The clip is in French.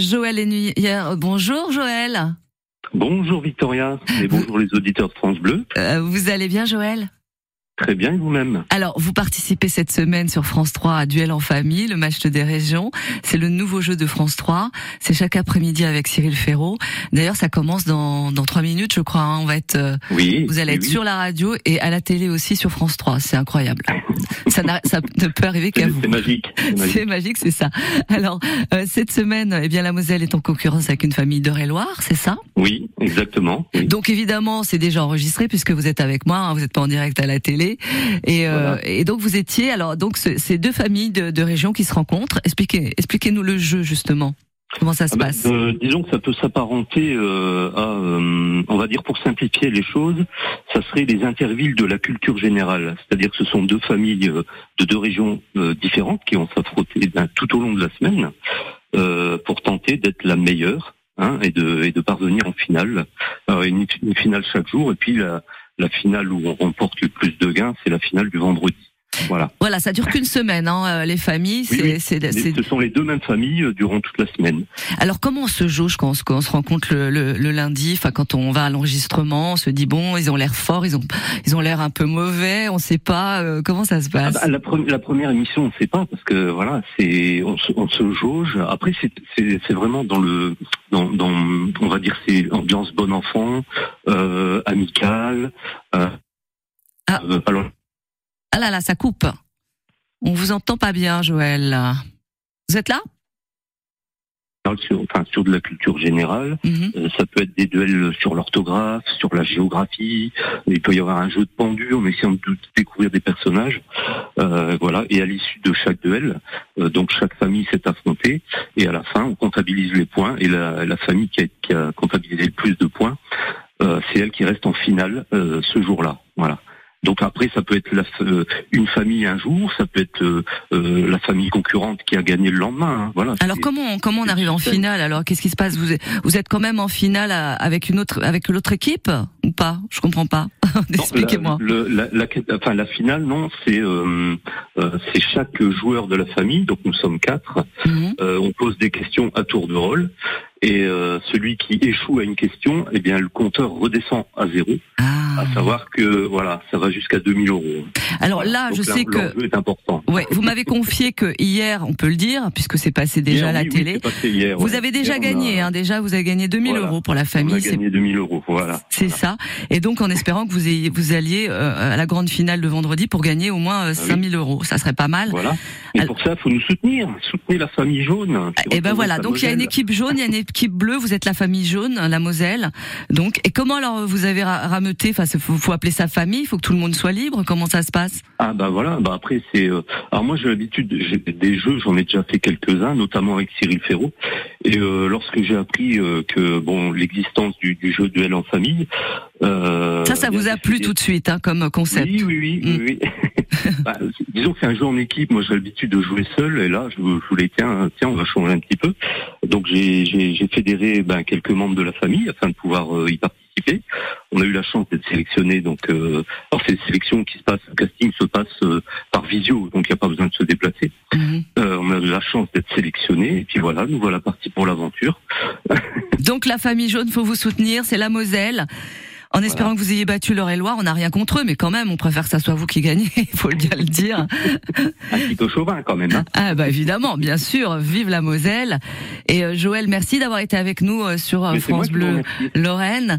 Joël et hier. Bonjour Joël. Bonjour Victoria et bonjour les auditeurs de France Bleu. Euh, vous allez bien Joël? Très bien, vous-même Alors, vous participez cette semaine sur France 3 à Duel en famille, le match des régions. C'est le nouveau jeu de France 3. C'est chaque après-midi avec Cyril Ferraud. D'ailleurs, ça commence dans dans trois minutes, je crois. Hein. On va être, euh, oui, vous allez être sur la radio et à la télé aussi sur France 3. C'est incroyable. ça, ça ne peut arriver qu'à vous. C'est magique. C'est magique, c'est ça. Alors, euh, cette semaine, eh bien, la Moselle est en concurrence avec une famille d'Eure-et-Loire, c'est ça? Oui, exactement. Donc évidemment, c'est déjà enregistré puisque vous êtes avec moi. Hein. vous n'êtes pas en direct à la télé. Et, euh, et donc vous étiez alors donc ces deux familles de, de régions qui se rencontrent. Expliquez, expliquez-nous le jeu justement. Comment ça se ah ben, passe? euh, Disons que ça peut s'apparenter euh, à, euh, on va dire pour simplifier les choses, ça serait les intervilles de la culture générale. C'est-à-dire que ce sont deux familles euh, de deux régions différentes qui vont s'affronter ben, tout au long de la semaine pour tenter d'être la meilleure hein, et, de, et de parvenir en finale. Une, une, finale chaque jour et puis la, la finale où on remporte le plus de gains, c'est la finale du vendredi. Voilà. Voilà, ça dure qu'une semaine, hein, euh, les familles. c'est, Ce sont les deux mêmes familles euh, durant toute la semaine. Alors, comment on se jauge quand on, se rencontre le, le, lundi? Enfin, quand on va à l'enregistrement, on se dit bon, ils ont l'air forts, ils ont, ils ont l'air un peu mauvais. On sait pas euh, comment ça se passe? Ah bah, la, la, première émission, on ne sait pas parce que voilà, c'est on se, on se jauge. Après, c'est, c'est, vraiment dans le, dans, dans, on va dire, c'est ambiance bon enfant, euh, amicale. Euh, ah. alors ah là là, ça coupe. On vous entend pas bien, Joël. Vous êtes là? Sur, enfin, sur de la culture générale, mhm. euh, ça peut être des duels sur l'orthographe, sur la géographie. Il peut y avoir un jeu de pendu en essayant de découvrir des personnages. Euh, voilà. Et à l'issue de chaque duel, euh, donc chaque famille s'est affrontée et à la fin, on comptabilise les points et la, la famille qui a, qui a, comptabilisé le plus de points, c'est elle qui reste en finale ce jour-là. Voilà. Donc après, ça peut être la, euh, une famille un jour, ça peut être euh, euh, la famille concurrente qui a gagné le lendemain. Hein. Voilà. Alors comment comment on arrive en finale Alors? Qu'est-ce qui se passe? Vous êtes, vous êtes quand même en finale avec une autre avec l'autre équipe ou pas? Je comprends pas. Expliquez-moi. La, la, enfin la finale non, c'est c'est chaque joueur de la famille. Donc nous sommes quatre. Mhm. on pose des questions à tour de rôle et celui qui échoue à une question, eh bien le compteur redescend à zéro. Ah. À savoir que voilà, ça va jusqu'à 2000 euros. Alors là, je sais que est important. Ouais, vous m'avez confié que hier, on peut le dire, puisque c'est passé déjà à la télé. hier, vous avez déjà gagné, hein, déjà vous avez gagné 2000 euros pour la famille. On a gagné 2000 euros, voilà. C'est ça. Et donc en espérant que vous ayez, vous alliez euh, à la grande finale de vendredi pour gagner au moins 5000 euh, ah euros, ça serait pas mal. Voilà. Et pour ça, faut nous soutenir, soutenir la famille jaune. Et eh ben voilà. Donc il y a une équipe jaune, il y a une équipe bleue. Vous êtes la famille jaune, la Moselle. Donc et comment alors vous avez rameuté Enfin, faut, faut appeler sa famille. Il faut que tout le monde soit libre. Comment ça se passe? Ah bah voilà. Bah après c'est. Euh, alors moi j'ai l'habitude, des jeux, j'en ai déjà fait quelques-uns, notamment avec Cyril Ferraud. Et euh, lorsque j'ai appris euh, que bon l'existence du, du, jeu duel en famille. ça, ça vous a plu tout de suite, hein, comme concept. Oui, oui, oui, oui. oui. bah, disons que c'est un jeu en équipe. Moi, j'ai l'habitude de jouer seul, et là, je, voulais tiens, tiens, on va changer un petit peu. Donc, j'ai fédéré ben, quelques membres de la famille afin de pouvoir y participer on a eu la chance d'être sélectionné. Donc, euh, alors ces sélections qui se passent, le casting se passe euh, par visio, donc il n'y a pas besoin de se déplacer. Mhm. Euh, on a eu la chance d'être sélectionné, et puis voilà, nous voilà partis pour l'aventure. donc la famille jaune, faut vous soutenir, c'est la Moselle. En espérant que vous ayez battu l'Eure-et-Loire, on n'a rien contre eux, mais quand même, on préfère que ça soit vous qui gagnez, il faut bien le dire. Un petit peu chauvin quand même. Hein. ah bah évidemment, bien sûr, vive la Moselle. Et Joël, merci d'avoir été avec nous sur France Bleu Lorraine.